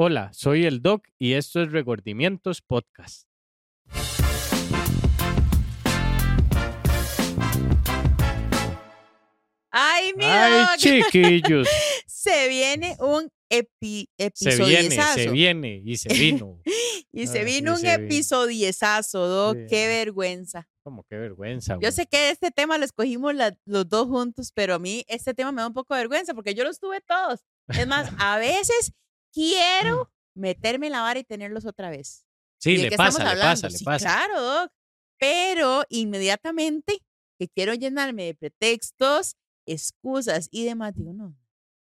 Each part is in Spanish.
Hola, soy el Doc y esto es Regordimientos Podcast. Ay, mi Ay, Doc, chiquillos. se viene un epi Se episodio viene, se viene y se vino. Y se vino y un se episodiezazo, Doc. Sí. Qué vergüenza. Como qué vergüenza. Yo güey. sé que este tema lo escogimos la- los dos juntos, pero a mí este tema me da un poco de vergüenza porque yo los tuve todos. Es más, a veces quiero meterme en la vara y tenerlos otra vez. Sí, ¿Y de le pasa, le pasa, le Sí, pasa. Claro, Doc. Pero inmediatamente que quiero llenarme de pretextos, excusas y demás, digo, no,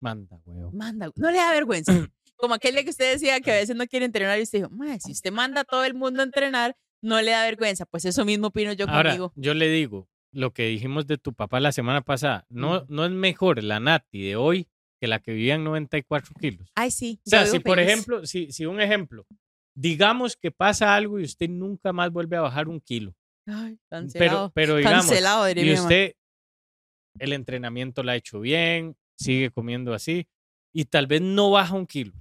Manda, güey. manda, no le da vergüenza. Como aquel que usted decía que a veces no quiere entrenar y usted dijo, "Mae, si usted manda a todo el mundo a entrenar, no le da vergüenza. Pues eso mismo opino yo Ahora, conmigo. yo le digo, lo que dijimos de tu papá la semana pasada, no, no es mejor la Nati de hoy que la que vivía en 94 kilos. Ay, sí. O sea, si por feliz. ejemplo, si, si un ejemplo, digamos que pasa algo y usted nunca más vuelve a bajar un kilo, Ay, cancelado. pero digamos, cancelado, y usted el entrenamiento lo ha hecho bien, sigue comiendo así y tal vez no baja un kilo,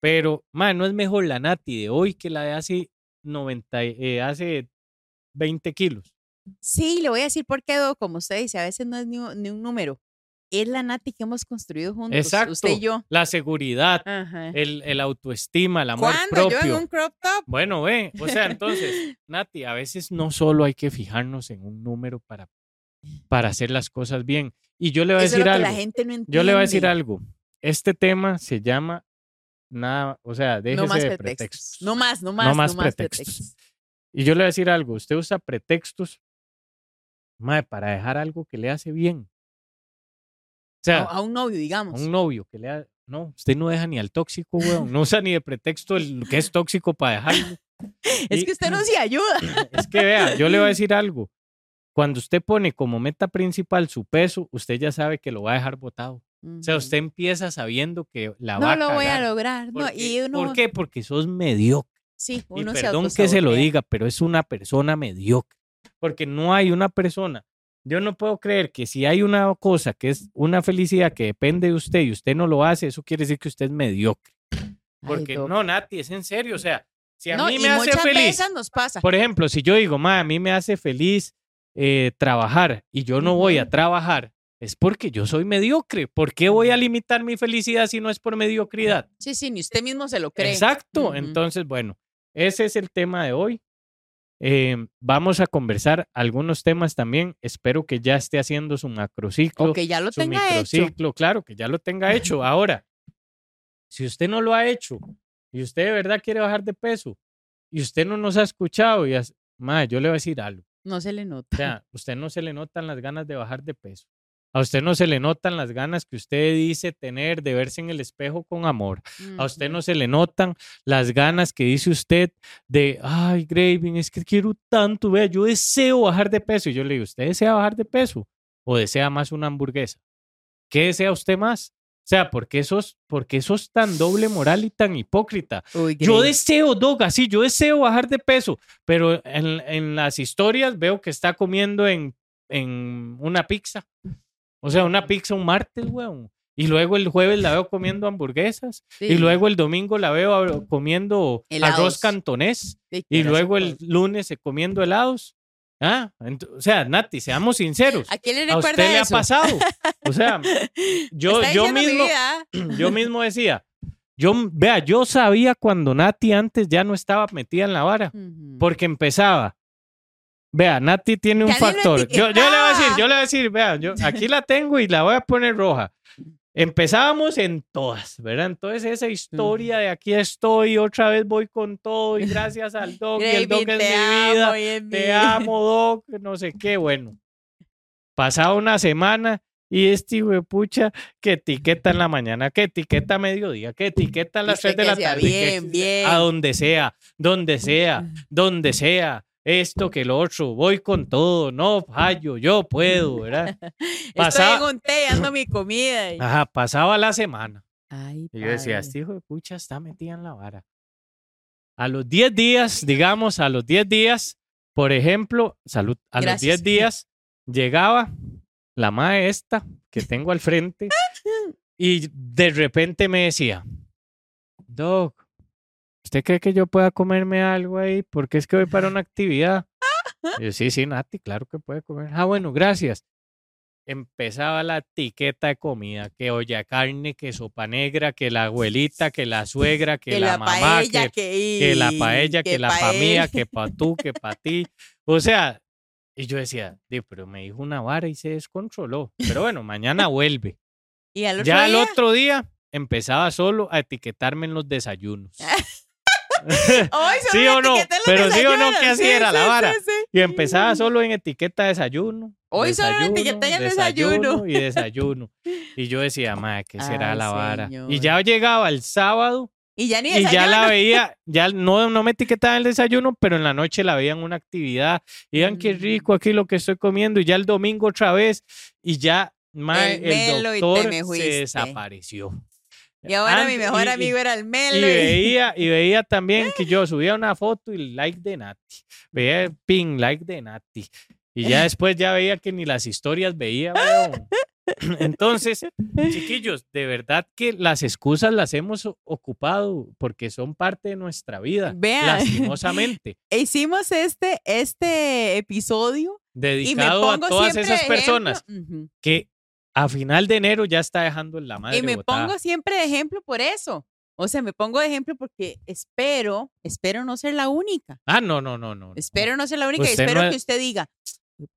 pero, man, no es mejor la Nati de hoy que la de hace 90, y- eh, hace 20 kilos. Sí, le voy a decir por qué, como usted dice, a veces no es ni un número. Es la Nati que hemos construido juntos, Exacto. usted y yo. La seguridad, Ajá. el, el autoestima, el amor ¿Cuándo? Yo en propio. un crop top. Bueno, ve, o sea, entonces, Nati, a veces no solo hay que fijarnos en un número para, para hacer las cosas bien. Y yo le voy a Eso decir algo. la gente no entiende. Yo le voy a decir algo. Este tema se llama nada, o sea, déjese No más de pretextos. pretextos. No más, no más, No no más más, pretextos. pretextos. Y yo le voy a decir algo. Usted usa pretextos, mae, para dejar algo que le hace bien. Sea, A, a un novio, digamos. a un novio que le ha... No, usted no deja ni al tóxico, weón. No usa ni de pretexto el lo que es tóxico para dejarlo. es y- que usted no se ayuda. Es que vea, yo le voy a decir algo. Cuando usted pone como meta principal su peso, usted ya sabe que lo va a dejar botado. O sea, usted empieza sabiendo que la va no a lo voy a lograr. No, ¿Por y qué? uno, ¿Por qué? Porque sos mediocre. Sí, Y uno se perdón que se lo diga, pero es una persona mediocre. Porque no hay una persona. Yo no puedo creer que si hay una cosa que es una felicidad que depende de usted y usted no lo hace, eso quiere decir que usted es mediocre. Porque no, Nati, es en serio. O sea, si a No, mí me hace feliz. veces nos pasa. Por ejemplo, si yo digo, ma, a mí me hace feliz eh, trabajar y yo no voy a trabajar, es porque yo soy mediocre. ¿Por qué voy a limitar mi felicidad si no es por mediocridad? Sí, sí, ni usted mismo se lo cree. Exacto. Entonces, bueno, ese es el tema de hoy. Eh, vamos a conversar algunos temas también. Espero que ya esté haciendo su macrociclo, O que ya lo su tenga hecho. microciclo. Claro, que ya lo tenga hecho. Ahora, si usted no lo ha hecho y usted de verdad quiere bajar de peso y usted no nos ha escuchado, y ma, yo le voy a decir algo. No se le nota. O sea, usted no se le notan las ganas de bajar de peso. A usted no se le notan las ganas que usted dice tener de verse en el espejo con amor. A usted no se le notan las ganas que dice usted de, ay, Graving, es que quiero tanto, vea, yo deseo bajar de peso. Y yo le digo, ¿usted desea bajar de peso o desea más una hamburguesa? ¿Qué desea usted más? O sea, ¿por qué sos, por qué sos tan doble moral y tan hipócrita? Uy, Yo deseo, Doga, sí, yo deseo bajar de peso, pero en, en las historias veo que está comiendo en, en una pizza. O sea, una pizza un martes, weón. Y luego el jueves la veo comiendo hamburguesas. Sí. Y luego el domingo la veo comiendo Helados. arroz cantonés. Sí, Y luego el lunes comiendo helados. Ah, o sea, Nati, seamos sinceros. ¿A quién le A recuerda usted le ha pasado. O sea, yo, yo mismo, yo mismo decía, yo, vea, yo sabía cuando Nati antes ya no estaba metida en la vara, porque empezaba. Vea, Nati tiene un factor. Yo, yo le voy a decir, etiquetaba. yo le voy a decir, vea, yo aquí la tengo y la voy a poner roja. Empezábamos en todas, ¿verdad? Entonces esa historia de aquí estoy, otra vez voy con todo y gracias al Doc y el Doc es mi amo, vida. es Te mi- amo, Doc, no sé qué, bueno. Pasaba una semana y este hijo de pucha que etiqueta en la mañana, que etiqueta a mediodía, que etiqueta a las Usted 3 de que la tarde. que- bien, bien. A donde sea, donde sea, donde sea. Esto que lo otro, voy con todo, no fallo, yo puedo, ¿verdad? pasaba- Estoy en un té, ando mi comida. y- Ajá, pasaba la semana. Ay, Y yo decía, este hijo de pucha está metida en la vara. A los 10 días, digamos, a los 10 días, por ejemplo, salud, a los Gracias. 10 días llegaba la mae esta que tengo al frente y de repente me decía, Doc, ¿usted cree que yo pueda comerme algo ahí? Porque es que voy para una actividad. Y yo, sí, sí, Nati, claro que puede comer. Ah, bueno, gracias. Empezaba la etiqueta de comida, que olla carne, que sopa negra, que la abuelita, que la suegra, que, la, mamá, paella, que, que, que la paella, que, la familia, que pa' tú, que pa' ti. O sea, y yo decía, "Di, pero me dijo una vara y se descontroló. Pero bueno, mañana vuelve. Y al otro Ya el día, otro día empezaba solo a etiquetarme en los desayunos. Hoy solo ¿Sí o no? Pero sí o no, que así era la vara. sí. Y empezaba solo en etiqueta desayuno. Hoy solo en etiqueta y en desayuno. Y desayuno. Y yo decía, madre, ¿qué será Ay, la vara? Y ya llegaba el sábado Y ya ni y ya la desayuno. veía, ya no, no me etiquetaba en el desayuno, pero en la noche la veía en una actividad. Y digan, qué Mm. rico aquí lo que estoy comiendo. Y ya el domingo otra vez. Y ya, mae, El el, doctor se desapareció. Y ahora mi mejor y- y- amigo era el Melo. y veía, y veía también que yo subía una foto y like de Nati. Veía el ping, like de Nati. Y ya después ya veía que ni las historias veía, weón. Entonces, chiquillos, de verdad que las excusas las hemos ocupado porque son parte de nuestra vida. Vean. Lastimosamente. Hicimos este, este episodio y me Dedicado a todas esas ejemplo- personas que a final de enero ya está dejando en la madre Y me botada. pongo siempre de ejemplo por eso. O sea, me pongo de ejemplo porque espero, espero no ser la única. Ah, no, no, no, no. Espero no ser la única y espero no que usted diga,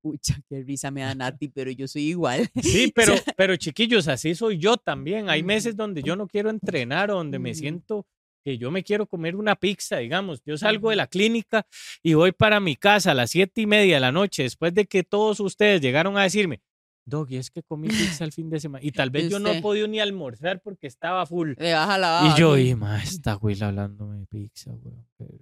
pucha, qué risa me da Nati, pero yo soy igual. Sí, pero, pero chiquillos, así soy yo también. Hay meses donde yo no quiero entrenar o donde me siento que yo me quiero comer una pizza, digamos. Yo salgo de la clínica y voy para mi casa a las siete y media de la noche después de que todos ustedes llegaron a decirme, Doggy, es que comí pizza el fin de semana. Y tal vez Y yo no he usted. podido ni almorzar porque estaba full. Le baja la. Y yo, y ma, esta güey hablándome de pizza, güey,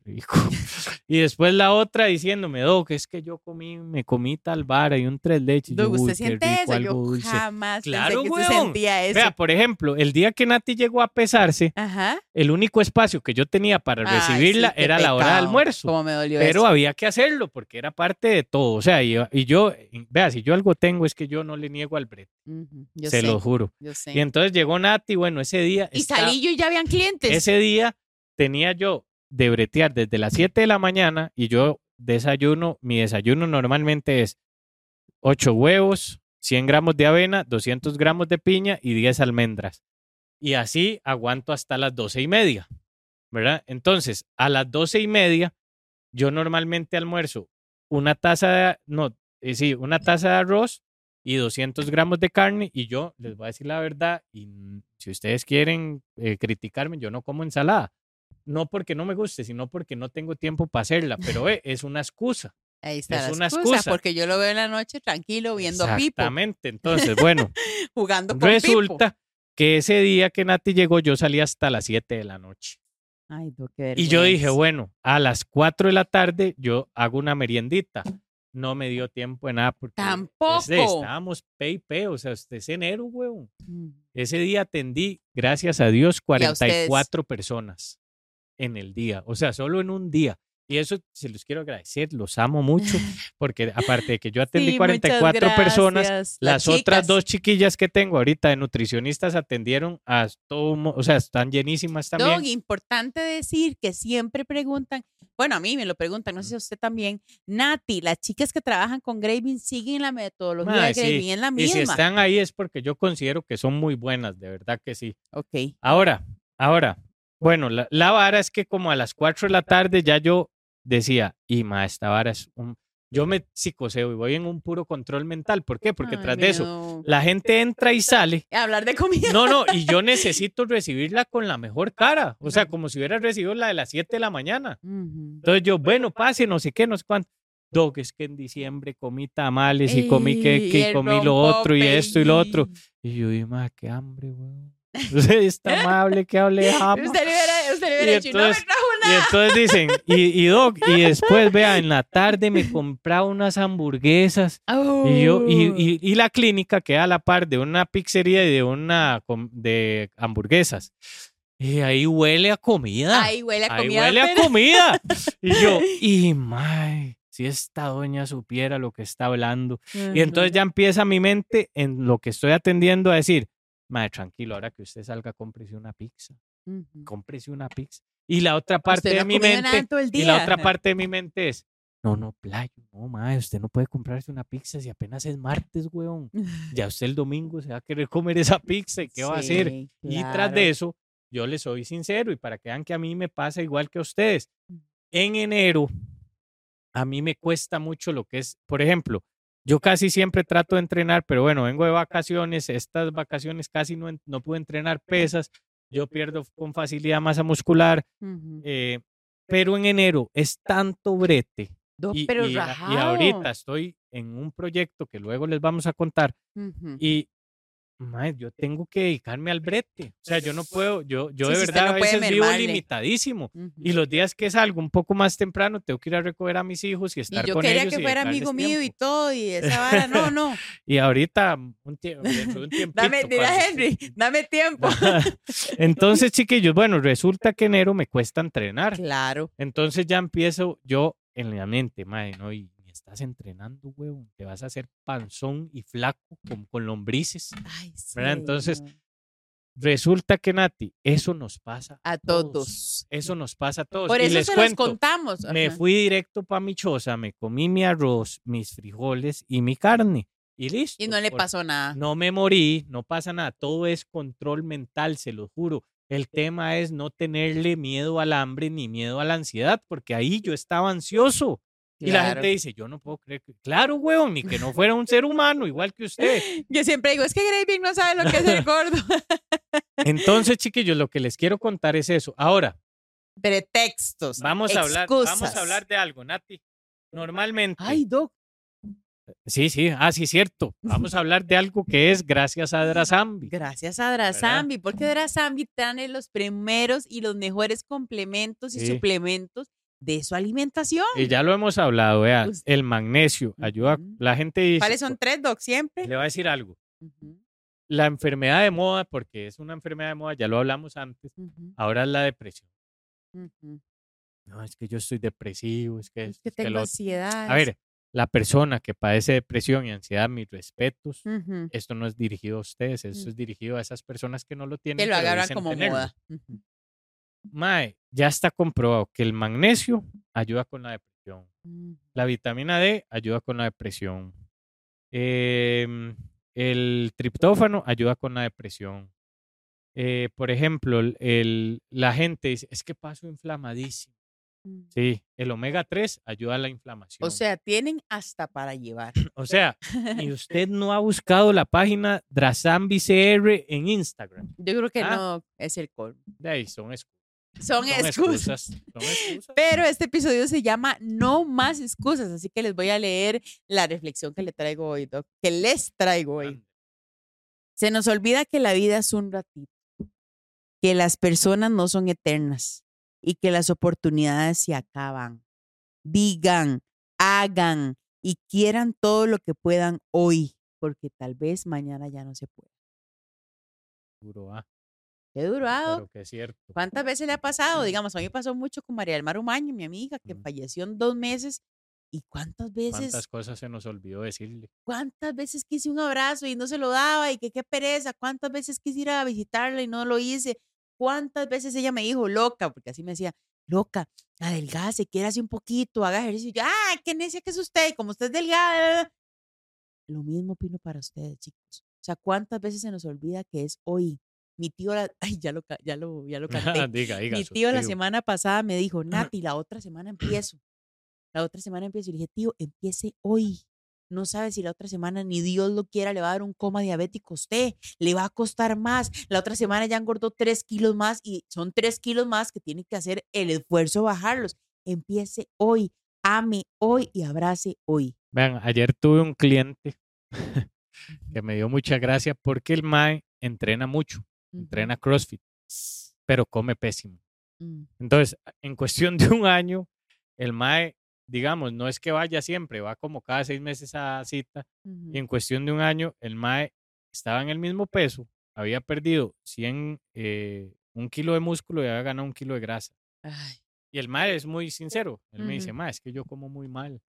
rico. y después la otra diciéndome, Doc, es que yo comí, me comí tal vara y un tres leches. "Uy, ¿usted siente rico, eso? algo Yo dulce". jamás Claro, pensé que usted weón. sentía eso. Vea, por ejemplo, el día que Nati llegó a pesarse, Ajá. el único espacio que yo tenía para Ay, recibirla sí, era la hora de almuerzo. Cómo me dolió Pero eso. había que hacerlo porque era parte de todo. O sea, y, y yo, vea, si yo algo tengo es que yo no le niego al brete, Yo se sé, lo juro. yo sé. Y entonces llegó Nati, bueno, ese día. Y salí yo y ya habían clientes. Ese día tenía yo de bretear desde las 7 de la mañana y yo desayuno, mi desayuno normalmente es 8 huevos, 100 gramos de avena, 200 gramos de piña y 10 almendras. Y así aguanto hasta las 12 y media, ¿verdad? Entonces, a las 12 y media, yo normalmente almuerzo una taza de, no, eh, sí, una taza de arroz y 200 gramos de carne y yo les voy a decir la verdad y si ustedes quieren eh, criticarme, yo no como ensalada. No porque no me guste, sino porque no tengo tiempo para hacerla, pero ve, es una excusa. Ahí está es la una excusa, excusa. porque yo lo veo en la noche tranquilo viendo a Pipo, Exactamente. Entonces, bueno, jugando con Pipo. resulta que ese día que Nati llegó, yo salí hasta las 7 de la noche. Ay, no, qué Y yo dije, bueno, a las 4 de la tarde yo hago una meriendita. No me dio tiempo de nada porque Tampoco. ese- estábamos pe y pe, o sea, este es enero, weón. Mm. Ese día atendí, gracias a Dios, a ustedes. 44 personas en el día, o sea, solo en un día. Y eso se los quiero agradecer, los amo mucho, porque aparte de que yo atendí Sí, muchas 44 personas, las otras dos chiquillas que tengo ahorita de nutricionistas atendieron a todo, o sea, están llenísimas también. Dog, importante decir que siempre preguntan, bueno, a mí me lo preguntan, no sé si a usted también, Nati, las chicas que trabajan con Graving siguen la metodología de sí. Graving, es la y si misma. están ahí es porque yo considero que son muy buenas, de verdad que sí. Ok. Ahora, ahora, bueno, la, la vara es que como a las 4 de la tarde ya yo decía, y ma, esta vara es un... Yo me psicoseo y voy en un puro control mental. ¿Por qué? Porque Ay, tras de eso, la gente entra y sale. Hablar de comida. No, no, y yo necesito recibirla con la mejor cara. O sea, como si hubiera recibido la de las 7 de la mañana. Entonces yo, bueno, pase, no sé qué, no sé cuánto. Doc, es que en diciembre comí tamales y comí que, el comí lo otro y esto y lo otro. y- Y yo, y más, qué hambre, weón. Entonces, está amable que hable jamás. Usted le hubiera, usted Y dicho, no me entonces- Y entonces dicen, y, y Doc, y después, vea, en la tarde me compraba unas hamburguesas. Y yo, y, y, y la clínica queda a la par de una pizzería y de una de hamburguesas. Y ahí huele a comida. Ahí huele a Ahí comida. huele a comida. Y yo, y mae, si esta doña supiera lo que está hablando. Y entonces ya empieza mi mente en lo que estoy atendiendo a decir, mae, tranquilo, ahora que usted salga, cómprese una pizza. Ujú. cómprese una pizza. Y la otra parte Usted no de mi mente, el y la día. otra parte de mi mente es, no, no, playo, no, mae, usted no puede comprarse una pizza si apenas es martes, weón. Ya usted el domingo se va a querer comer esa pizza y qué va a hacer. Sí, Y tras claro. de eso, yo les soy sincero y para que vean que a mí me pasa igual que a ustedes. Mm. En enero, a mí me cuesta mucho lo que es, por ejemplo, yo casi siempre trato de entrenar, pero bueno, vengo de vacaciones, estas vacaciones casi no, no pude entrenar pesas, yo pierdo con facilidad masa muscular, eh, pero en enero es tanto brete No, y, pero y ahorita estoy en un proyecto que luego les vamos a contar y mae, yo tengo que dedicarme al brete. O sea, yo no puedo, yo, yo Sí, de verdad no a veces vivo limitadísimo. Ujú. Y los días que salgo un poco más temprano, tengo que ir a recoger a mis hijos y Y estar yo con quería ellos. que y fuera dedicarles amigo mío y todo, y esa vara, no, no. Y ahorita, un tiempo, un. Dame, Henry, dame tiempo. Entonces, chiquillos, bueno, resulta que enero me cuesta entrenar. Claro. Entonces ya empiezo yo en la mente, madre, no, y estás entrenando, huevón, te vas a hacer panzón y flaco con, con lombrices. Ay, sí. ¿Verdad? Entonces. Resulta que, Nati, eso nos pasa a todos. Eso nos pasa a todos. Por y eso les se cuento, los contamos. me Ajá. fui directo para mi choza, me comí mi arroz, mis frijoles y mi carne. Y listo. Y no le pasó nada. No me morí, no pasa nada. Todo es control mental, se lo juro. El tema es no tenerle miedo al hambre ni miedo a la ansiedad, porque ahí yo estaba ansioso. Y la gente dice, yo no puedo creer que... Claro, huevón, ni que no fuera un ser humano igual que usted. Yo siempre digo, es que Graving no sabe lo que es el gordo. Entonces, chiquillos, lo que les quiero contar es eso. Ahora, Pretextos. vamos a hablar, vamos a hablar de algo, Nati. Normalmente... Ay, Doc. Sí, sí, ah, sí, cierto. Vamos a hablar de algo que es gracias a Drasambi. Gracias a Drasambi, porque Drasambi trae los primeros y los mejores complementos y Sí. suplementos de su alimentación. Y ya lo hemos hablado, vea, el magnesio ayuda, la gente dice, ¿Cuáles son tres, Doc? Siempre. le voy a decir algo, la enfermedad de moda, porque es una enfermedad de moda, ya lo hablamos antes, ahora es la depresión. No, es que yo estoy depresivo, es que, Es que tengo lo otro". ansiedad. A ver, la persona que padece depresión y ansiedad, mis respetos, esto no es dirigido a ustedes, esto Mm. es dirigido a esas personas que no lo tienen. Que lo agarran como tenerlo. moda. Mae, ya está comprobado que el magnesio ayuda con la depresión. La vitamina D ayuda con la depresión. Em, el triptófano ayuda con la depresión. Eh, por ejemplo, el, la gente dice, es que paso inflamadísimo. Mm. Sí, el omega 3 ayuda a la inflamación. O sea, tienen hasta para llevar. o sea, y usted no ha buscado la página Drasambi CR en Instagram. Yo creo que Ah. no es el colmo. De ahí son, excu- Son, son excusas. Son excusas. Pero este episodio se llama No más excusas, así que les voy a leer la reflexión que le traigo hoy, Doc, que les traigo hoy. Se nos olvida que la vida es un ratito, que las personas no son eternas y que las oportunidades se acaban. Digan, hagan y quieran todo lo que puedan hoy, porque tal vez mañana ya no se puede. Duro, ah, Qué durado. pero que es cierto. ¿Cuántas veces le ha pasado? Digamos, a mí me pasó mucho con María del Mar Umaño, mi amiga, que Mm. falleció en dos meses. ¿Y cuántas veces, ¿Cuántas cosas se nos olvidó decirle? cuántas veces quise un abrazo y no se lo daba y que qué pereza? ¿Cuántas veces quise ir a visitarla y no lo hice? ¿Cuántas veces ella me dijo, loca, porque así me decía, loca, adelgace, quiérase un poquito, haga ejercicio. Y yo, ah, qué necia que es usted, como usted es delgada. Lo mismo opino para ustedes, chicos. O sea, ¿cuántas veces se nos olvida que es hoy? Mi tío, la- ay, ya lo, ya lo, ya lo canté. diga, diga. Mi tío la tío. semana pasada me dijo, Nati, la otra semana empiezo. La otra semana empiezo. Y le dije, tío, empiece hoy. No sabe si la otra semana ni Dios lo quiera, le va a dar un coma diabético a usted. Le va a costar más. La otra semana ya engordó tres kilos más y son tres kilos más que tiene que hacer el esfuerzo bajarlos. Empiece hoy, ame hoy y abrace hoy. Vean, ayer tuve un cliente que me dio mucha gracia porque el MAE entrena mucho, entrena CrossFit, pero come pésimo. Mm, Entonces, en cuestión de un año, el MAE, digamos, no es que vaya siempre, va como cada seis meses a cita, ujú. y en cuestión de un año, el MAE estaba en el mismo peso, había perdido 100, eh, un kilo de músculo y había ganado un kilo de grasa. Ay, Y el mae es muy sincero. Él me dice, mae, es que yo como muy mal.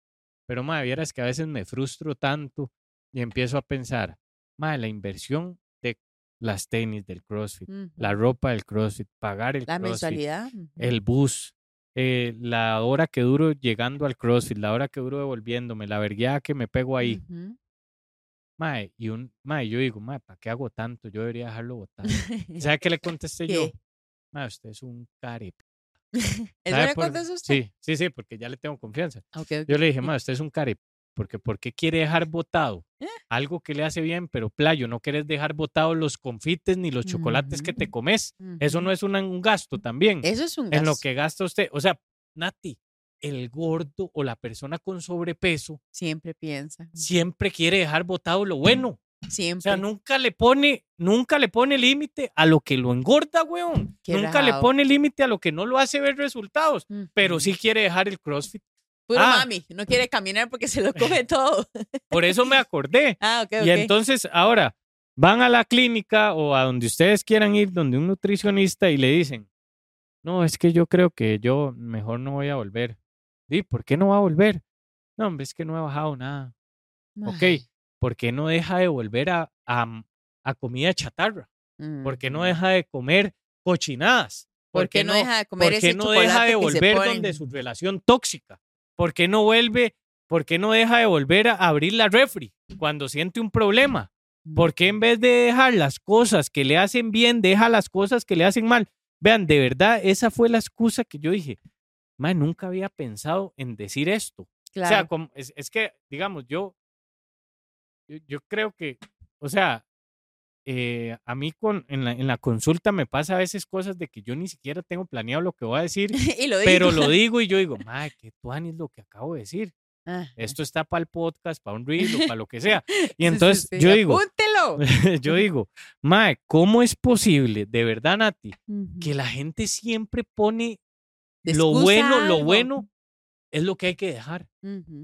Pero mae, vieras que a veces me frustro tanto y empiezo a pensar, mae, la inversión las tenis del CrossFit, la ropa del CrossFit, pagar el La CrossFit, mensualidad. el bus, eh, la hora que duro llegando al CrossFit, la hora que duro devolviéndome, la vergueada que me pego ahí. Ujú. Mae, y un, mae, yo digo, mae, ¿para qué hago tanto? Yo debería dejarlo botado. ¿Sabe qué le contesté yo? Mae, usted es un care. ¿Eso ¿Sabe le por- contestó usted? Sí, sí, sí, porque ya le tengo confianza. Ah. Yo le dije, mae, usted es un care. Porque ¿por qué quiere dejar botado ¿Eh? algo que le hace bien, pero playo, no querés dejar botado los confites ni los chocolates que te Ujú. comes? Eso no es un gasto también. Eso es un en lo gasto. que gasta usted. O sea, Nati, el gordo o la persona con sobrepeso Siempre piensa. siempre quiere dejar botado lo bueno. O Siempre. sea, nunca le pone, nunca le pone límite a lo que lo engorda, weón. Qué nunca le pone límite a lo que no lo hace ver resultados. Pero sí quiere dejar el CrossFit. Puro Ah. mami. No quiere caminar porque se lo come todo. Por eso me acordé. ah, ok, Y ok. entonces ahora van a la clínica o a donde ustedes quieran ir, donde un nutricionista y le dicen, no, es que yo creo que yo mejor no voy a volver. ¿Y por qué no va a volver? No, hombre, es que no he bajado nada. Ok, Ay. ¿por qué no deja de volver a, a, a comida chatarra? ¿Por qué no Ujú. deja de comer cochinadas? ¿Por qué no deja de comer ¿Por qué ese no deja de volver donde su relación tóxica? ¿Por qué no vuelve? ¿Por qué no deja de volver a abrir la refri cuando siente un problema? ¿Por qué en vez de dejar las cosas que le hacen bien, deja las cosas que le hacen mal? Vean, de verdad, esa fue la excusa que yo dije. Man, nunca había pensado en decir esto. O sea, como- es, es que, digamos, yo, yo, yo creo que, o sea, eh, a mí con, en, la, en la consulta me pasa a veces cosas de que yo ni siquiera tengo planeado lo que voy a decir, y lo digo. pero lo digo y yo digo, madre, qué tuanis lo que acabo de decir. Ajá. Esto está para el podcast, para un reel para lo que sea. Y Sí, sí, entonces sí, yo digo, yo digo, mae, ¿cómo es posible, de verdad, Nati, que la gente siempre pone lo bueno, lo bueno es lo que hay que dejar?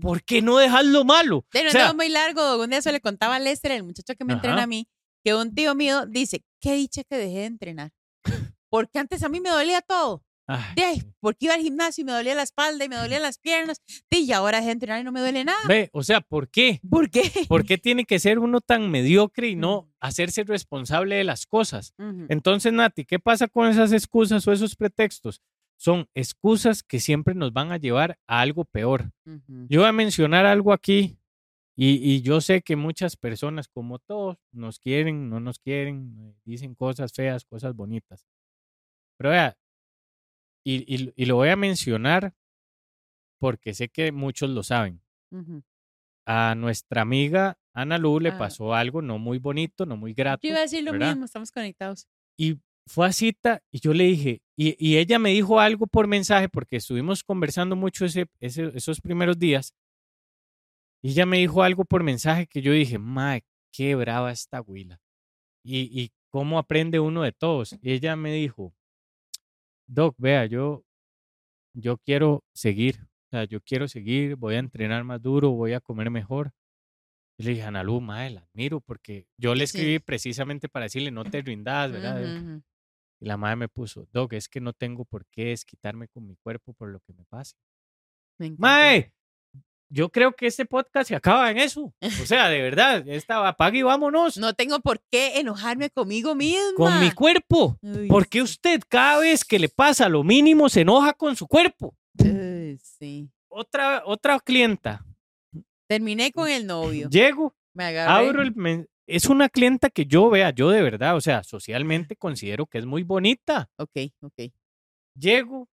¿Por qué no dejar lo malo? De no O sea, muy largo. Un día se le contaba a Lester, el muchacho que me entrena Ajá. a mí, que un tío mío dice, qué dicha que dejé de entrenar. Porque antes a mí me dolía todo. ay, porque iba al gimnasio y me dolía la espalda y me dolían las piernas. Y ahora dejé de entrenar y no me duele nada. ve, o sea, ¿por qué? ¿Por qué? ¿Por qué tiene que ser uno tan mediocre y no hacerse responsable de las cosas? Entonces, Nati, ¿qué pasa con esas excusas o esos pretextos? Son excusas que siempre nos van a llevar a algo peor. Yo voy a mencionar algo aquí y, y yo sé que muchas personas, como todos, nos quieren, no nos quieren, eh, dicen cosas feas, cosas bonitas. Pero vea, y, y- y lo voy a mencionar porque sé que muchos lo saben. Ujú. A nuestra amiga Ana Lu le Ah. pasó algo no muy bonito, no muy grato. Yo iba a decir lo ¿verdad? mismo, estamos conectados. y fue a cita y yo le dije, y, y ella me dijo algo por mensaje porque estuvimos conversando mucho ese, ese- esos primeros días. Y ella me dijo algo por mensaje que yo dije, mae, qué brava esta huila. Y, y cómo aprende uno de todos. Y ella me dijo, Doc, vea, yo, yo quiero seguir. O sea, yo quiero seguir, voy a entrenar más duro, voy a comer mejor. Y le dije, Analu, mae, la admiro porque yo le Sí. escribí precisamente para decirle, no te rindas, ¿verdad? Ujú. Y la madre me puso, Doc, es que no tengo por qué desquitarme con mi cuerpo por lo que me pase. Me. Mae, yo creo que este podcast se acaba en eso. O sea, de verdad, esta apague y vámonos No tengo por qué enojarme conmigo misma. con mi cuerpo. Uy, ¿Por qué sí. usted cada vez que le pasa lo mínimo se enoja con su cuerpo? Uy, sí. Otra, otra clienta. Terminé con el novio. Llego, Me agarré. abro el... Es una clienta que yo vea, yo de verdad, o sea, socialmente considero que es muy bonita. Ok, ok. Llego,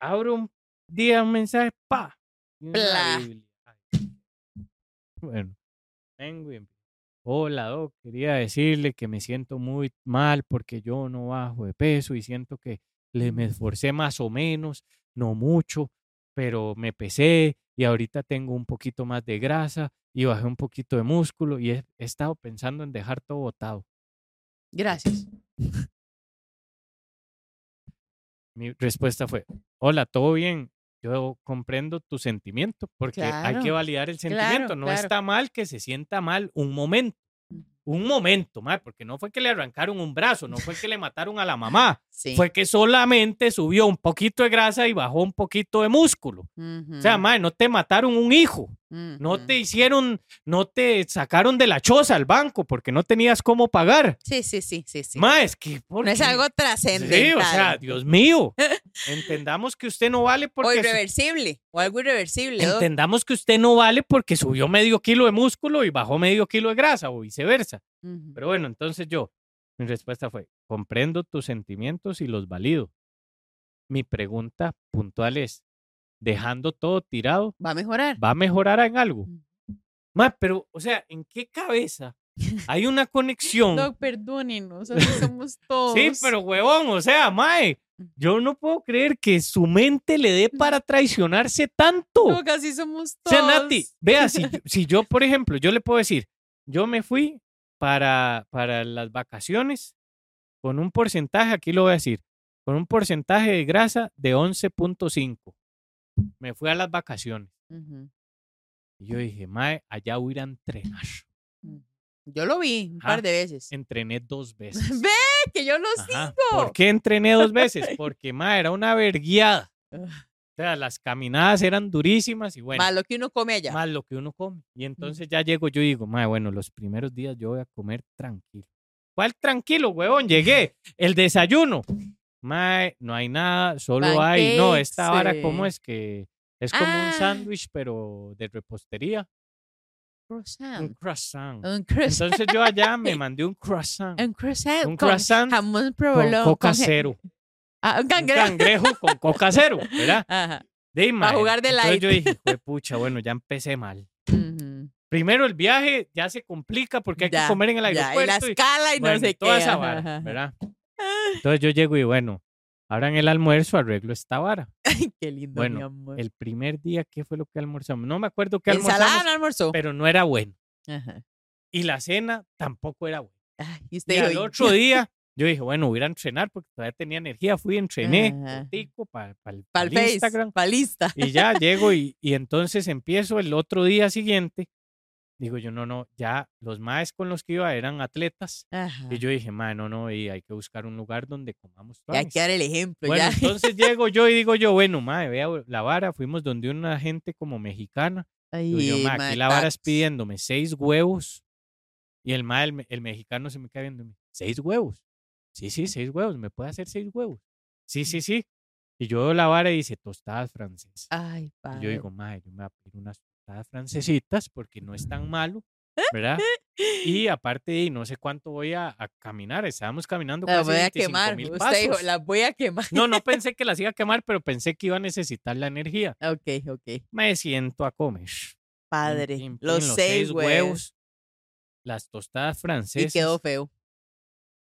abro un día un mensaje, pa. Bueno, vengo y empiezo. Hola, Doc, quería decirle que me siento muy mal porque yo no bajo de peso y siento que le me esforcé más o menos, no mucho, pero me pesé y ahorita tengo un poquito más de grasa y bajé un poquito de músculo y he, he estado pensando en dejar todo botado. Gracias. Mi respuesta fue, hola, ¿todo bien? Yo comprendo tu sentimiento porque hay que validar el claro, sentimiento. no claro. está mal que se sienta mal un momento. Un momento, mae, porque no fue que le arrancaron un brazo, no fue que le mataron a la mamá. Sí. fue que solamente subió un poquito de grasa y bajó un poquito de músculo. O sea, mae, no te mataron un hijo, no te hicieron, no te sacaron de la choza al banco porque no tenías cómo pagar. Sí, sí, sí, sí, sí. Mae, es que ¿por no es algo Sí, trascendental. o sea, Dios mío. Entendamos que usted no vale o porque su- irreversible, o algo irreversible. entendamos que usted no vale porque subió medio kilo de músculo y bajó medio kilo de grasa o viceversa. Pero bueno, entonces yo, mi respuesta fue, comprendo tus sentimientos y los valido. Mi pregunta puntual es, dejando todo tirado, Va a mejorar. ¿va a mejorar en algo? Mm. Ma, pero, o sea, ¿en qué cabeza hay una conexión? Doc, perdónenos, así somos todos. Sí, pero huevón, o sea, mae, yo no puedo creer que su mente le dé para traicionarse tanto. Doc, así somos O todos. sea, Nati, vea, si, si yo, por ejemplo, yo le puedo decir, yo me fui para, para las vacaciones con un porcentaje, aquí lo voy a decir, con un porcentaje de grasa de 11.5. Me fui a las vacaciones. Y yo dije, mae, allá voy a ir a entrenar. Yo lo vi un Ajá. par de veces. Entrené dos veces. Ve que yo lo sigo. ¿Por qué entrené dos veces? Porque, mae, era una verguiada. O sea, las caminadas eran durísimas y bueno. Más lo que uno come allá. más lo que uno come. Y entonces ya llego yo y digo, mae, bueno, los primeros días yo voy a comer tranquilo. ¿Cuál tranquilo, huevón? Llegué. El desayuno. Mae, no hay nada, solo hay. No, esta vara, ¿cómo es que? Es como un Ah. sándwich, pero de repostería. Un Croissant. croissant. Un croissant. Entonces yo allá me mandé un croissant. Un croissant. Un con croissant Jamón Con provolone. coca con je- cero. Ah, un Un cangrejo. cangrejo con coca cero, ¿verdad? Ajá. Jugar de Entonces light. yo dije, "Jue pucha, bueno, ya empecé mal. Ujú. Primero el viaje ya se complica porque hay Ya, que comer en el Ya, y la aeropuerto. y- escala y bueno, no sé qué. toda esa ajá, vara, ajá. ¿verdad? Entonces yo llego y bueno, ahora en el almuerzo arreglo esta vara. Ay, qué lindo, mi Bueno, amor. El primer día, ¿qué fue lo que almorzamos? No me acuerdo qué Ensalada almorzamos, no almorzó. pero no era bueno. Ajá. Y la cena tampoco era buena. Ay, y Y usted al otro día, yo dije, bueno, voy a entrenar porque todavía tenía energía. Fui, entrené, Ajá. cortico, para el Pa'l Face, Instagram. pa' lista. Y ya llego y, y entonces empiezo el otro día siguiente. Digo yo, no, no, ya los maes con los que iba eran atletas. Ajá. Y yo dije, ma, no, no, y hay que buscar un lugar donde comamos Ya hay tuanis". que dar el ejemplo. Bueno, ya. entonces llego yo y digo yo, bueno, ma, vea la vara, fuimos donde una gente como mexicana. Digo yo, Ay, ma, aquí la vara es pidiéndome seis huevos. Y el ma, el, el mexicano se me queda viendo, ¿seis huevos? Sí, sí, seis huevos, ¿me puede hacer seis huevos? Sí, sí, sí. Y yo veo la vara y dice, tostadas francesas. Ay, Y padre. yo digo, madre, yo me voy a pedir unas tostadas francesitas porque no es tan malo, ¿verdad? Y aparte, no sé cuánto voy a, a caminar. Estábamos caminando las casi voy a 25 quemar. Usted dijo, las voy a quemar. No, no pensé que las iba a quemar, pero pensé que iba a necesitar la energía. Ok, ok. Me siento a comer. Padre. Los, seis huevos. las tostadas Y francesas. quedó feo.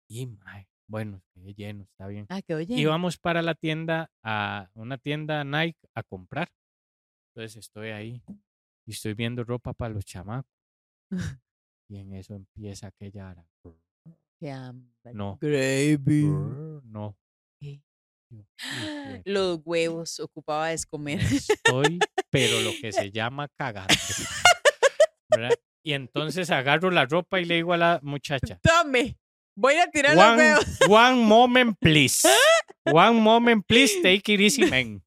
Y, mae, bueno, quedé lleno, está bien. Ah, quedó lleno. Íbamos para la tienda, a una tienda Nike a comprar. Entonces estoy ahí y estoy viendo ropa para los chamacos. Y en eso empieza aquella ara. No. Gravy. No. De Los huevos ocupaba de comer. Estoy, pero lo que se llama cagando. ¿verdad? Y entonces agarro la ropa y le digo a la muchacha, Tome. Voy a tirar los huevos. one moment please. One moment please, take it easy, man.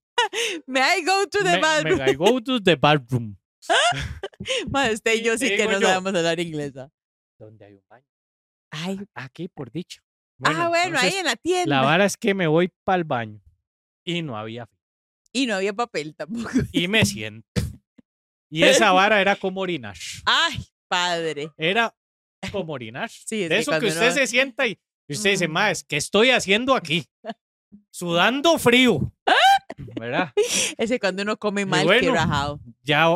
May I go to the Me- bathroom? me- I go to the bathroom. Ma, usted y Y yo sí que no yo. sabemos hablar inglés. ¿ah? ¿Dónde hay un baño? Ay. Aquí, por dicho. ah, bueno, ahí en la tienda. La vara es que me voy para el baño y no había. Y no había papel tampoco. y me siento. Y esa vara era como orinar. Ay, padre. Era como orinar. Sí, es de que eso que usted se sienta y usted dice, más, ¿qué estoy haciendo aquí? Sudando frío. ¿Verdad? Ese cuando uno come mal, que bueno, rajado. Ya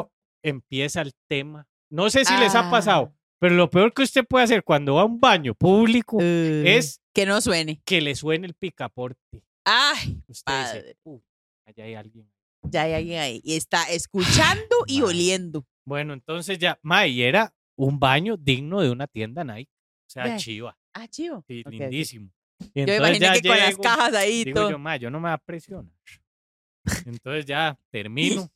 empieza el tema. No sé si les ha Ah. pasado, pero lo peor que usted puede hacer cuando va a un baño público Uh, es que no suene. que le suene el picaporte. Ay, Usted padre. dice, "Uh, allá hay alguien. Ya hay alguien ahí. Y está escuchando y oliendo. Bueno, entonces ya, ma, y era un baño digno de una tienda Nike. O sea, chiva, Ah, chivo. sí, lindísimo. Y Yo imaginé que con las cajas ahí Digo todo. yo, ma, yo no me voy a presionar. Entonces ya termino,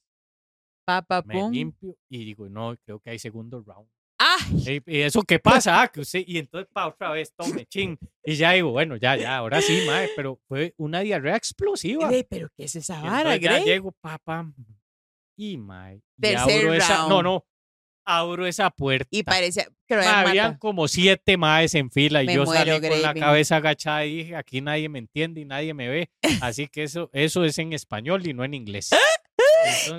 Papá, me pum. limpio y digo, no, creo que hay segundo round. Ay, Y, y eso qué pasa, ah, que usted, y entonces pa otra vez, tome, ching. Y ya digo, bueno, ya, ya, ahora sí, mae, pero fue una diarrea explosiva. Grey, pero ¿qué es esa Y vara, ya Grey? llego, papá, y mae, y Tercer abro esa, no, round. no, abro esa puerta. Y parecía que Ma, habían matado. como siete maes en fila y Me yo salí muero, con la cabeza agachada y dije, aquí nadie me entiende y nadie me ve. Así que eso, eso es en español y no en inglés.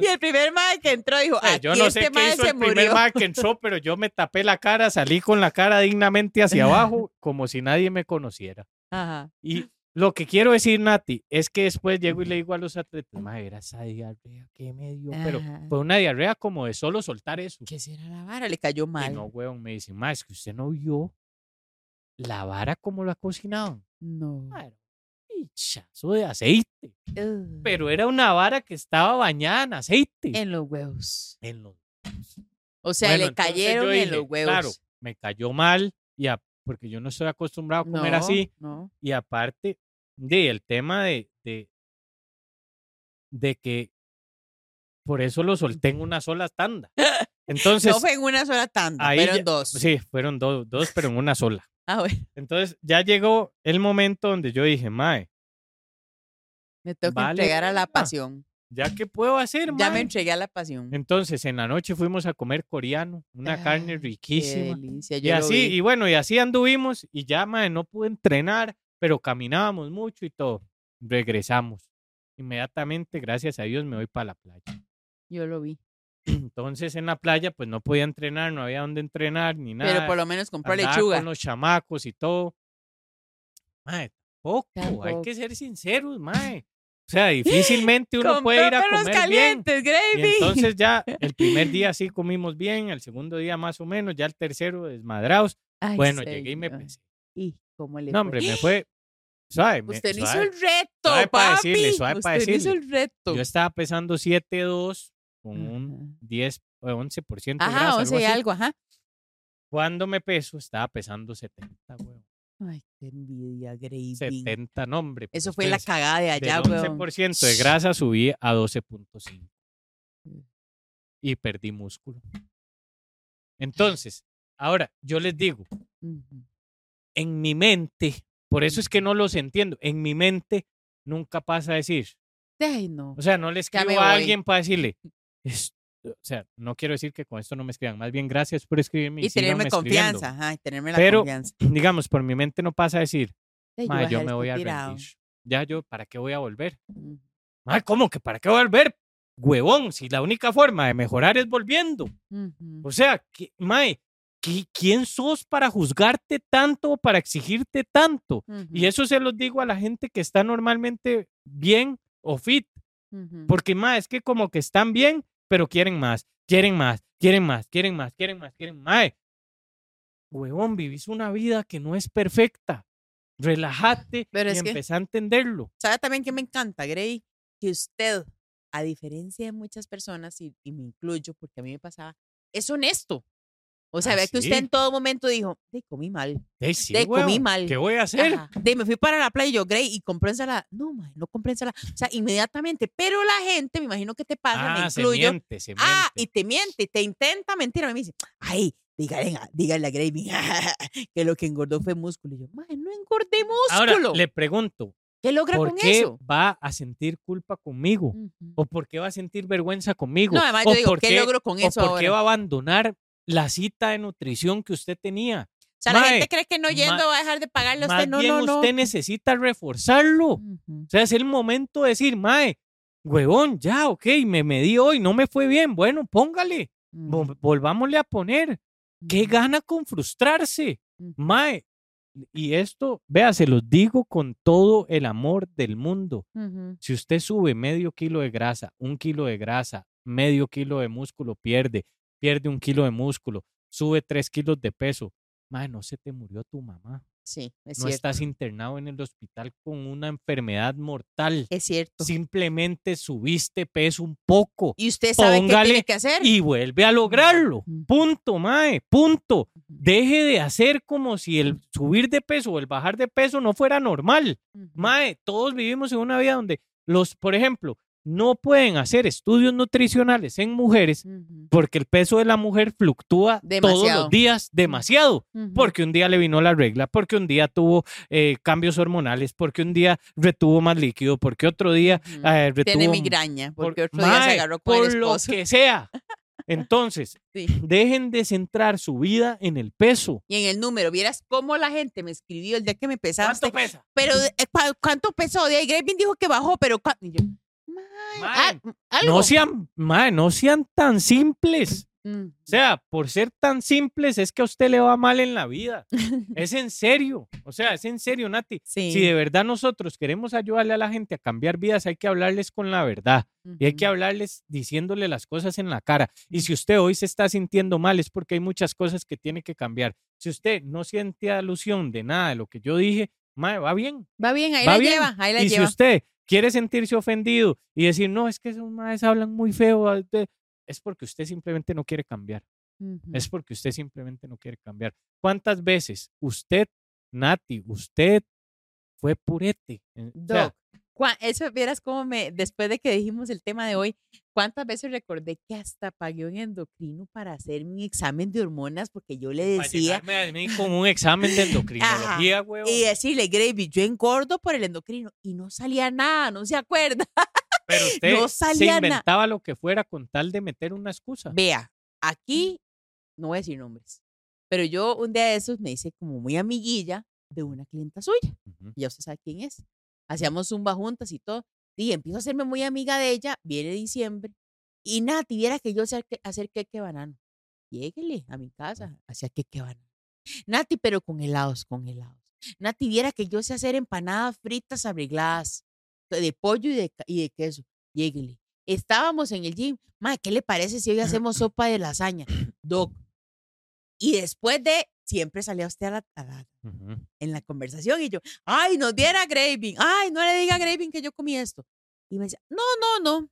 Y el primer mae que entró dijo, aquí yo no este sé qué mae hizo se el primer mae que entró, pero yo me tapé la cara, salí con la cara dignamente hacia abajo, como si nadie me conociera. Ajá. Y lo que quiero decir, Nati, es que después llego y le digo a los atletas, mae, era esa diarrea que me dio, pero fue una diarrea como de solo soltar eso. ¿Qué será la vara? Le cayó Y mal. no, weón, me dicen, ma, es que usted no vio la vara como la cocinaban. No. Ma, pichazo de aceite. Pero era una vara que estaba bañada en aceite. En los huevos. En los- O sea, Bueno, le cayeron en los huevos. Claro, me cayó mal, y a- porque yo no estoy acostumbrado a comer No, así. No. Y aparte, de el tema de, de, de que por eso lo solté en una sola tanda. Entonces, no fue en una sola tanda, fueron ya- dos. sí, fueron dos, dos, pero en una sola. Ah, bueno, Entonces ya llegó el momento donde yo dije, Mae, me tengo que Vale, entregar a la pasión. ¿ya qué puedo hacer, Ya me mae? entregué a la pasión. Entonces en la noche fuimos a comer coreano, una carne Ay, Qué riquísima. delicia, Y yo así, vi. y bueno, y así anduvimos y ya, mae, no pude entrenar, pero caminábamos mucho y todo. Regresamos. Inmediatamente, gracias a Dios, me voy para la playa. Yo lo vi. Entonces en la playa, pues no podía entrenar, no había dónde entrenar ni nada. Pero por lo menos compró andaba lechuga. con los chamacos y todo. Mae, tampoco, hay que ser sinceros, mae. O sea, difícilmente uno Compró puede ir a comer bien. calientes, Y Gravy. entonces ya el primer día sí comimos bien, el segundo día más o menos, ya el tercero desmadrados. Ay, Bueno, llegué y me pesé. ¿Y cómo le No, fue? hombre, me fue suave. me- Usted hizo suave. el reto, suave pa' papi. decirle, suave pa' Usted no hizo decirle. el reto. Yo estaba pesando 7.2 con un Ajá. 10 o 11% de Ajá, grasa, 11 y algo así. algo, ajá. Cuando me peso, estaba pesando 70, weón. Ay, qué envidia, Gravy. 70, no, hombre. pero Eso fue la cagada de allá, weón. 11% de grasa subí a 12.5 Mm. y perdí músculo. Entonces, ahora yo les digo, en mi mente, por eso es que no los entiendo, en mi mente nunca pasa a decir, Ay, no. o sea, no le escribo a alguien para decirle, "Es- o sea, no quiero decir que con esto no me escriban, más bien gracias por escribirme y, Y tenerme síganme escribiendo". confianza, ajá, y tenerme la Pero, confianza. Digamos, por mi mente no pasa a decir, "Ma, yo me voy a rendir. Ya yo, ¿para qué voy a volver? Ujú. Mae, ¿cómo que para qué voy a volver? Huevón, si la única forma de mejorar es volviendo. O sea, que- mae, ¿qui- ¿quién sos para juzgarte tanto o para exigirte tanto? Y eso se los digo a la gente que está normalmente bien o fit. Porque, mae, es que como que están bien, pero quieren más, quieren más, quieren más, quieren más, quieren más, quieren más. Huevón, vivís una vida que no es perfecta. Relájate Pero y empezá a entenderlo. ¿Sabe también que me encanta, Grey? Que usted, a diferencia de muchas personas, y, y me incluyo porque a mí me pasaba, es honesto. O sea, Ah, ve que usted en todo momento dijo, de comí mal. Sí, de comí mal. ¿Qué voy a hacer? Ajá. De me fui para la playa y yo, Grey, y compré ensalada. No, man, no compré ensalada. O sea, inmediatamente. Pero la gente, me imagino que te pasa, me Ah, se incluyo. miente, se Ah, miente. y te miente, te intenta mentir. A mí me dice, ay, dígale, dígale a Gravy que lo que engordó fue músculo. Y yo, man, no engordé músculo. Ahora, le pregunto, ¿Qué logra ¿por con qué eso? va a sentir culpa conmigo? ¿O por qué va a sentir vergüenza conmigo? No, además ¿O yo digo, por ¿qué, logro con ¿O eso por qué va a abandonar la cita de nutrición que usted tenía? O sea, la gente cree que no yendo ma- va a dejar de pagarle a usted. No, bien no, no. usted necesita reforzarlo. O sea, es el momento de decir, mae, huevón, ya, ok, me medí hoy, no me fue bien. Bueno, póngale, vol- volvámosle a poner. ¿Qué gana con frustrarse? Mae, y esto, vea, se los digo con todo el amor del mundo. Si usted sube medio kilo de grasa, un kilo de grasa, medio kilo de músculo, pierde, pierde un kilo de músculo, sube tres kilos de peso, mae, no se te murió tu mamá. Sí, es No cierto. estás internado en el hospital con una enfermedad mortal. Es cierto. Simplemente subiste peso un poco Y usted sabe qué tiene que hacer. y vuelve a lograrlo. Punto, mae, punto. Deje de hacer como si el subir de peso o el bajar de peso no fuera normal. Mae, todos vivimos en una vida donde los, por ejemplo, no pueden hacer estudios nutricionales en mujeres porque el peso de la mujer fluctúa todos Demasiado. los días demasiado. Porque un día le vino la regla, porque un día tuvo eh, cambios hormonales, porque un día retuvo más líquido, porque otro día eh, retuvo... Tiene migraña, por- porque otro día se agarró con por el lo que sea. Entonces, Sí. dejen de centrar su vida en el peso. Y en el número, vieras cómo la gente me escribió el día que me pesaste. ¿Cuánto pesa? Pero, eh, ¿cu- ¿cuánto pesó? Graving dijo que bajó, pero ¿cuánto? Y yo, "Mae, Mae, ah, algo". No sean, mae, no sean tan simples. Mm. O sea, por ser tan simples es que a usted le va mal en la vida. Es en serio. O sea, es en serio, Nati. Sí. Si de verdad nosotros queremos ayudarle a la gente a cambiar vidas, hay que hablarles con la verdad. Y hay que hablarles diciéndole las cosas en la cara. Y si usted hoy se está sintiendo mal es porque hay muchas cosas que tiene que cambiar. Si usted no siente alusión de nada de lo que yo dije, mae, va bien. Va bien, ahí va la bien. lleva, ahí la y si lleva. usted quiere sentirse ofendido y decir, no, es que esos maes hablan muy feo, ah, de-", es porque usted simplemente no quiere cambiar. Es porque usted simplemente no quiere cambiar. ¿Cuántas veces usted, Nati, usted fue purete? O sea, eso vieras cómo me, después de que dijimos el tema de hoy, cuántas veces recordé que hasta pagué un endocrino para hacer mi examen de hormonas porque yo le para decía llegarme a mí con un examen de endocrinología, huevón. y decirle, Gravy, yo engordo por el endocrino y no salía nada, no se acuerda. Pero usted no se salía na- inventaba lo que fuera con tal de meter una excusa. Vea, aquí no voy a decir nombres, pero yo un día de esos me hice como muy amiguilla de una clienta suya. Ujú. ya usted sabe quién es. Hacíamos zumba juntas y todo. Y empiezo a hacerme muy amiga de ella, viene diciembre, y Nati, viera que yo sé hacer queque banano. Lléguele a mi casa, hacía queque banano. Nati, pero con helados, con helados. Nati, viera que yo sé hacer empanadas fritas arregladas, de pollo y de, y de queso. Lléguele. Estábamos en el gym. Ma, ¿qué le parece si hoy hacemos sopa de lasaña? Doc. Y después de, siempre salía usted a la, a la- Ujú. en la conversación y yo, ay, nos diera Graving, ay, no le diga a Graving que yo comí esto. Y me decía, no, no, no,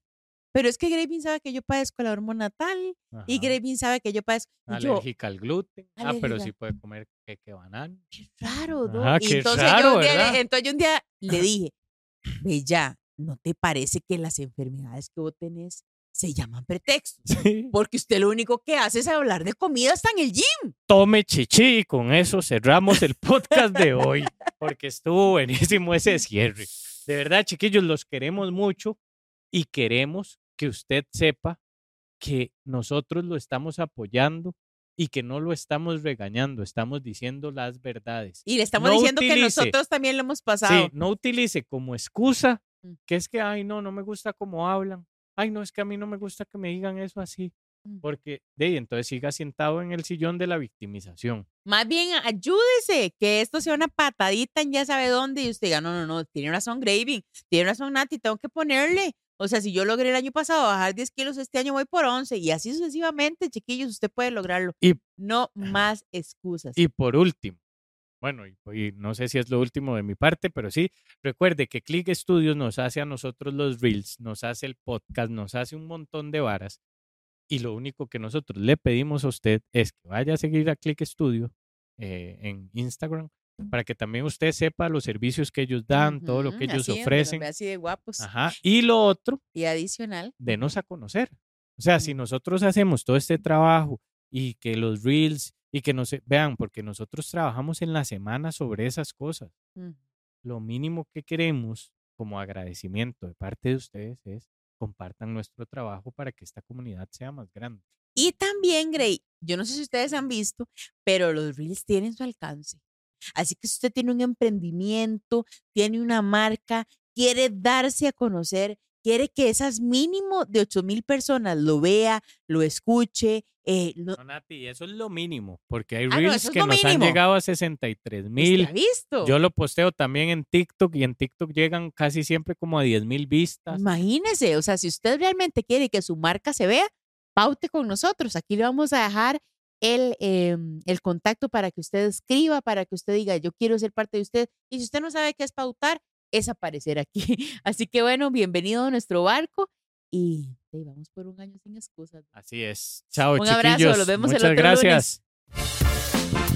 pero es que Graving sabe que yo padezco la hormona tal y. Graving sabe que yo padezco. Yo, Alérgica al gluten. Ah, pero sí puede comer queque banano. qué raro, ¿no? Ajá, y qué entonces, raro, yo un día, le- entonces yo un día le dije, ya, ¿no te parece que las enfermedades que vos tenés se llaman pretextos? Sí. Porque usted lo único que hace es hablar de comida hasta en el gym. Tome chichi y con eso cerramos el podcast de hoy porque estuvo buenísimo ese cierre. De verdad, chiquillos, los queremos mucho y queremos que usted sepa que nosotros lo estamos apoyando y que no lo estamos regañando, estamos diciendo las verdades. Y le estamos No diciendo que utilice- nosotros también lo hemos pasado. Sí, no utilice como excusa Mm. que es que, ay, no, no me gusta cómo hablan. Ay, no, es que a mí no me gusta que me digan eso así. Mm. Porque, de ahí, entonces siga sentado en el sillón de la victimización. Más bien, ayúdese, que esto sea una patadita en ya sabe dónde y usted diga, no, no, no, tiene razón Graving, tiene razón Nati, tengo que ponerle. O sea, si yo logré el año pasado bajar 10 kilos, este año voy por 11 y así sucesivamente, chiquillos, usted puede lograrlo. Y- no más excusas. Y por último, bueno, y, y no sé si es lo último de mi parte, pero sí, recuerde que Click Studios nos hace a nosotros los reels, nos hace el podcast, nos hace un montón de varas. Y lo único que nosotros le pedimos a usted es que vaya a seguir a Click Studio eh, en Instagram para que también usted sepa los servicios que ellos dan, todo lo que ellos así, ofrecen. así de guapos. Ajá. Y lo otro, Y adicional. denos a conocer. O sea, si Ujú. nosotros hacemos todo este trabajo y que los reels y que nos vean, porque nosotros trabajamos en la semana sobre esas cosas. mm, Lo mínimo que queremos como agradecimiento de parte de ustedes es compartan nuestro trabajo para que esta comunidad sea más grande. Y también, Gray, yo no sé si ustedes han visto, pero los reels tienen su alcance. Así que si usted tiene un emprendimiento, tiene una marca, quiere darse a conocer, quiere que esas mínimo de 8 mil personas lo vea, lo escuche, eh, lo, No, Nati, eso es lo mínimo, porque hay Ah, no, reels que nos han mínimo. llegado a 63 ¿usted mil. visto? Yo lo posteo también en TikTok y en TikTok llegan casi siempre como a 10 mil vistas. Imagínese, o sea, si usted realmente quiere que su marca se vea, paute con nosotros. Aquí le vamos a dejar el, em, el contacto para que usted escriba, para que usted diga, yo quiero ser parte de usted. Y si usted no sabe qué es pautar, es aparecer aquí. Así que bueno, bienvenido a nuestro barco y ahí vamos por un año sin excusas. Así es. Chao, Un abrazo, chiquillos. los vemos el Muchas otro lunes. gracias.